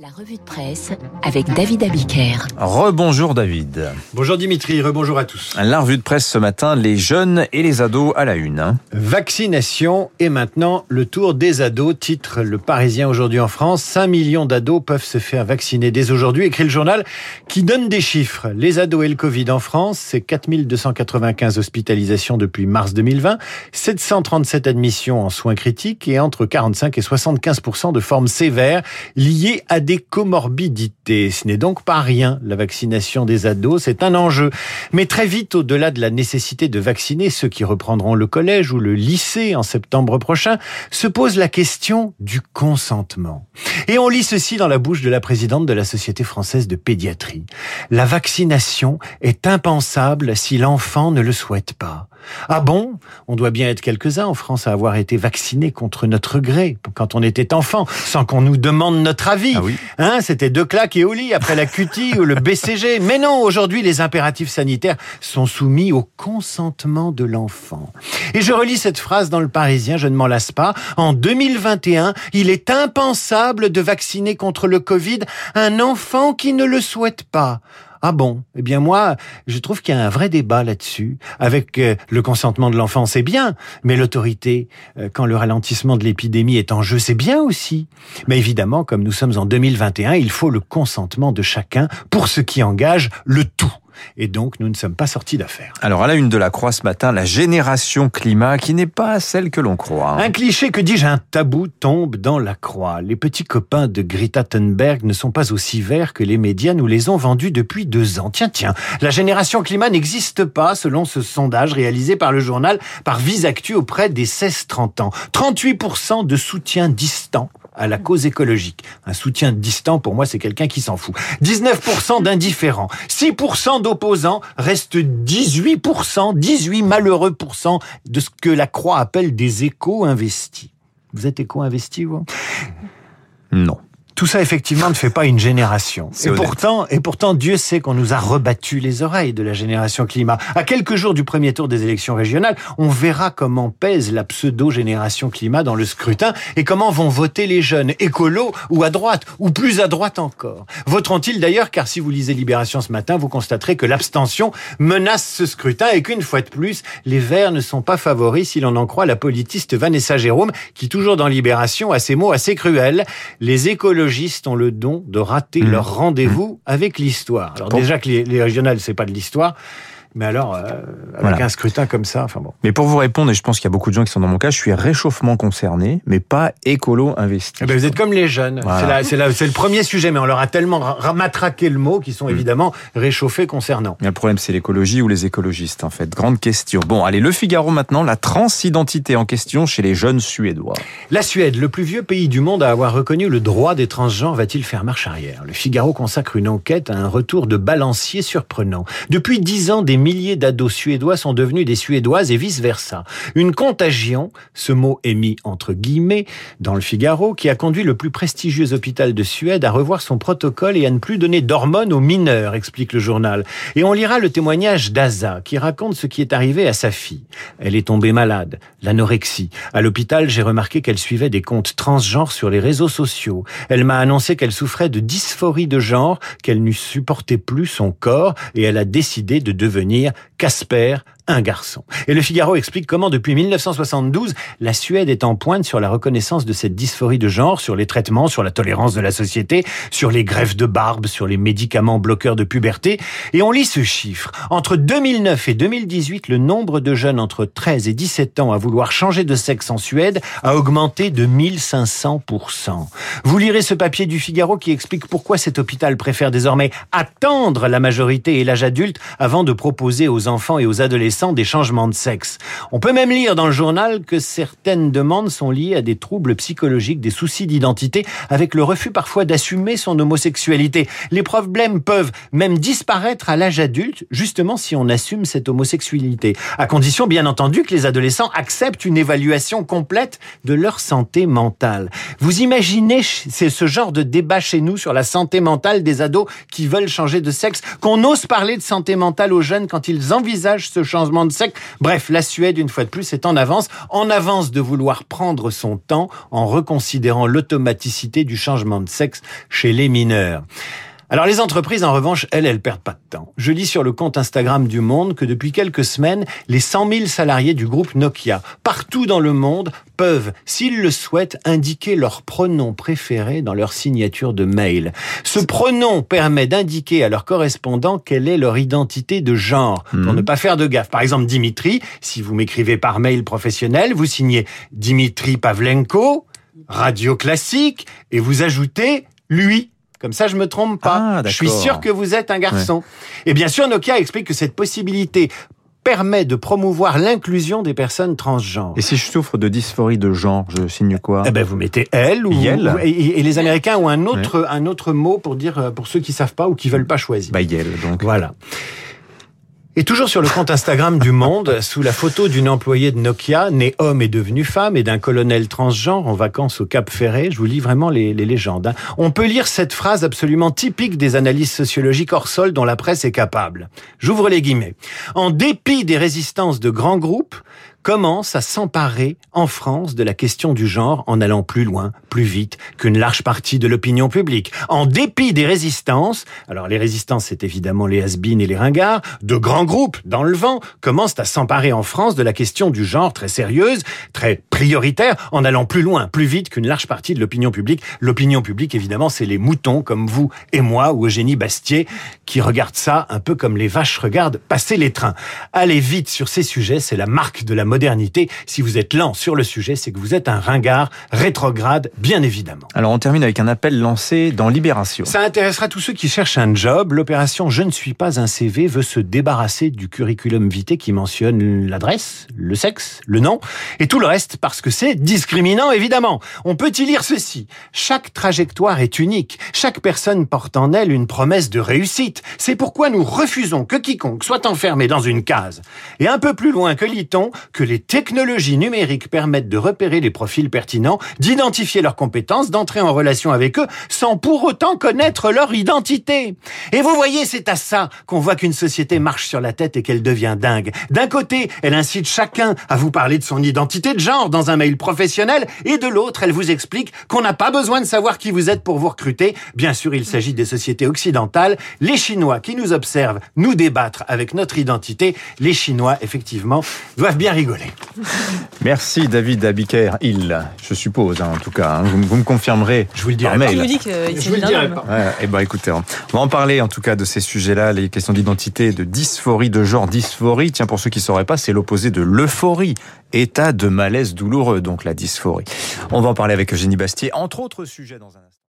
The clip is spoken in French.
La revue de presse avec David Abiker. Rebonjour David. Bonjour Dimitri, rebonjour à tous. La revue de presse ce matin, les jeunes et les ados à la une. hein. Vaccination et maintenant le tour des ados, titre Le Parisien aujourd'hui en France. 5 millions d'ados peuvent se faire vacciner dès aujourd'hui, écrit le journal qui donne des chiffres. Les ados et le Covid en France, c'est 4295 hospitalisations depuis mars 2020, 737 admissions en soins critiques et entre 45 et 75 de formes sévères liées à des comorbidités. Ce n'est donc pas rien, la vaccination des ados, c'est un enjeu. Mais très vite, au-delà de la nécessité de vacciner ceux qui reprendront le collège ou le lycée en septembre prochain, se pose la question du consentement. Et on lit ceci dans la bouche de la présidente de la Société française de pédiatrie. La vaccination est impensable si l'enfant ne le souhaite pas. Ah bon? On doit bien être quelques-uns en France à avoir été vaccinés contre notre gré quand on était enfant, sans qu'on nous demande notre avis. Ah oui. Hein, C'était deux claques et au lit après la cutie ou le BCG. Mais non, aujourd'hui, les impératifs sanitaires sont soumis au consentement de l'enfant. Et je relis cette phrase dans le Parisien, je ne m'en lasse pas. En 2021, il est impensable de vacciner contre le Covid un enfant qui ne le souhaite pas. Ah bon? Eh bien moi, je trouve qu'il y a un vrai débat là-dessus. Avec euh, le consentement de l'enfant, c'est bien, mais l'autorité, euh, quand le ralentissement de l'épidémie est en jeu, c'est bien aussi. Mais évidemment, comme nous sommes en 2021, il faut le consentement de chacun pour ce qui engage le tout. Et donc, nous ne sommes pas sortis d'affaire. Alors à la une de la Croix ce matin, la génération climat qui n'est pas celle que l'on croit. hein. Un cliché, que dis-je, un tabou tombe dans la croix. Les petits copains de Greta Thunberg ne sont pas aussi verts que les médias nous les ont vendus depuis deux ans. Tiens, tiens, la génération climat n'existe pas selon ce sondage réalisé par le journal par Visactu auprès des 16-30 ans. 38% de soutien distant à la cause écologique. Un soutien distant, pour moi, c'est quelqu'un qui s'en fout. 19% d'indifférents. 6% d'opposants. Reste 18%, 18 malheureux pourcents de ce que la Croix appelle des éco-investis. Vous êtes éco-investi, vous? Non. Tout ça, effectivement, ne fait pas une génération. Et honnête. pourtant, et pourtant, Dieu sait qu'on nous a rebattu les oreilles de la génération climat. À quelques jours du premier tour des élections régionales, on verra comment pèse la pseudo-génération climat dans le scrutin et comment vont voter les jeunes, écolos ou à droite, ou plus à droite encore. Voteront-ils d'ailleurs, car si vous lisez Libération ce matin, vous constaterez que l'abstention menace ce scrutin et qu'une fois de plus, les Verts ne sont pas favoris si l'on en croit la politiste Vanessa Jérôme, qui toujours dans Libération a ces mots assez cruels. Les ont le don de rater Mmh. leur rendez-vous avec l'histoire. Alors déjà que les, les régionales, c'est pas de l'histoire, mais alors, euh, avec Voilà. un scrutin comme ça, enfin bon. Mais pour vous répondre, et je pense qu'il y a beaucoup de gens qui sont dans mon cas, je suis réchauffement concerné, mais pas écolo investi. Eh ben, vous êtes comme les jeunes. Voilà. C'est le premier sujet, mais on leur a tellement ra- ra- matraqué le mot qu'ils sont évidemment réchauffés concernant. Mais le problème, c'est l'écologie ou les écologistes, en fait. Grande question. Bon, allez, le Figaro maintenant, la transidentité en question chez les jeunes Suédois. La Suède, le plus vieux pays du monde à avoir reconnu le droit des transgenres, va-t-il faire marche arrière? Le Figaro consacre une enquête à un retour de balancier surprenant. Depuis dix ans, des milliers d'ados suédois sont devenus des Suédoises et vice-versa. Une contagion, ce mot est mis entre guillemets dans le Figaro, qui a conduit le plus prestigieux hôpital de Suède à revoir son protocole et à ne plus donner d'hormones aux mineurs, explique le journal. Et on lira le témoignage d'Aza, qui raconte ce qui est arrivé à sa fille. Elle est tombée malade, l'anorexie. À l'hôpital, j'ai remarqué qu'elle suivait des comptes transgenres sur les réseaux sociaux. Elle m'a annoncé qu'elle souffrait de dysphorie de genre, qu'elle ne supportait plus son corps et elle a décidé de devenir Casper, un garçon. Et le Figaro explique comment depuis 1972, la Suède est en pointe sur la reconnaissance de cette dysphorie de genre, sur les traitements, sur la tolérance de la société, sur les greffes de barbe, sur les médicaments bloqueurs de puberté. Et on lit ce chiffre. Entre 2009 et 2018, le nombre de jeunes entre 13 et 17 ans à vouloir changer de sexe en Suède a augmenté de 1500%. Vous lirez ce papier du Figaro qui explique pourquoi cet hôpital préfère désormais attendre la majorité et l'âge adulte avant de proposer aux enfants et aux adolescents des changements de sexe. On peut même lire dans le journal que certaines demandes sont liées à des troubles psychologiques, des soucis d'identité, avec le refus parfois d'assumer son homosexualité. Les problèmes peuvent même disparaître à l'âge adulte, justement si on assume cette homosexualité, à condition bien entendu que les adolescents acceptent une évaluation complète de leur santé mentale. Vous imaginez c'est ce genre de débat chez nous sur la santé mentale des ados qui veulent changer de sexe, qu'on ose parler de santé mentale aux jeunes quand ils envisagent ce changement Bref, la Suède, une fois de plus, est en avance. En avance de vouloir prendre son temps en reconsidérant l'automaticité du changement de sexe chez les mineurs. Alors les entreprises, en revanche, elles, elles perdent pas de temps. Je lis sur le compte Instagram du Monde que depuis quelques semaines, les 100 000 salariés du groupe Nokia, partout dans le monde, peuvent, s'ils le souhaitent, indiquer leur pronom préféré dans leur signature de mail. Ce pronom permet d'indiquer à leurs correspondants quelle est leur identité de genre, pour Mhm. ne pas faire de gaffe. Par exemple, Dimitri, si vous m'écrivez par mail professionnel, vous signez Dimitri Pavlenko, radio classique, et vous ajoutez lui. Comme ça, je me trompe pas. Ah, je suis sûr que vous êtes un garçon. Et bien sûr, Nokia explique que cette possibilité permet de promouvoir l'inclusion des personnes transgenres. Et si je souffre de dysphorie de genre, je signe quoi? Eh ben, vous mettez elle ou Yel. et les Américains ont un autre un autre mot pour dire euh, pour ceux qui savent pas ou qui veulent pas choisir. Bah, Yel, donc. Voilà. Et toujours sur le compte Instagram du Monde, sous la photo d'une employée de Nokia, née homme et devenue femme, et d'un colonel transgenre en vacances au Cap Ferret, je vous lis vraiment les, les légendes. hein. On peut lire cette phrase absolument typique des analyses sociologiques hors sol dont la presse est capable. J'ouvre les guillemets. En dépit des résistances de grands groupes, commence à s'emparer en France de la question du genre en allant plus loin, plus vite qu'une large partie de l'opinion publique. En dépit des résistances, alors les résistances c'est évidemment les has et les ringards, de grands groupes dans le vent commencent à s'emparer en France de la question du genre très sérieuse, très prioritaire, en allant plus loin, plus vite qu'une large partie de l'opinion publique. L'opinion publique évidemment c'est les moutons comme vous et moi ou Eugénie Bastier qui regardent ça un peu comme les vaches regardent passer les trains. Allez vite sur ces sujets, c'est la marque de la modernité. Si vous êtes lent sur le sujet, c'est que vous êtes un ringard rétrograde, bien évidemment. Alors, on termine avec un appel lancé dans Libération. Ça intéressera tous ceux qui cherchent un job. L'opération Je ne suis pas un CV veut se débarrasser du curriculum vitae qui mentionne l'adresse, le sexe, le nom et tout le reste parce que c'est discriminant évidemment. On peut y lire ceci. Chaque trajectoire est unique. Chaque personne porte en elle une promesse de réussite. C'est pourquoi nous refusons que quiconque soit enfermé dans une case. Et un peu plus loin que lit-on que les technologies numériques permettent de repérer les profils pertinents, d'identifier leurs compétences, d'entrer en relation avec eux sans pour autant connaître leur identité. Et vous voyez, c'est à ça qu'on voit qu'une société marche sur la tête et qu'elle devient dingue. D'un côté, elle incite chacun à vous parler de son identité de genre dans un mail professionnel et de l'autre, elle vous explique qu'on n'a pas besoin de savoir qui vous êtes pour vous recruter. Bien sûr, il s'agit des sociétés occidentales. Les Chinois qui nous observent nous débattre avec notre identité, les Chinois, effectivement, doivent bien rigoler. Merci David Abiker, il, je suppose, hein, en tout cas. hein. vous, vous me confirmerez. Je vous le dirai par mail. Dit Je vous s'agit le d'un dirai homme pas. Ouais, eh ben écoutez, on va en parler en tout cas de ces sujets-là, les questions d'identité, de dysphorie de genre, dysphorie. Tiens, pour ceux qui ne sauraient pas, c'est l'opposé de l'euphorie, état de malaise douloureux, donc la dysphorie. On va en parler avec Eugénie Bastier, entre autres sujets dans un instant.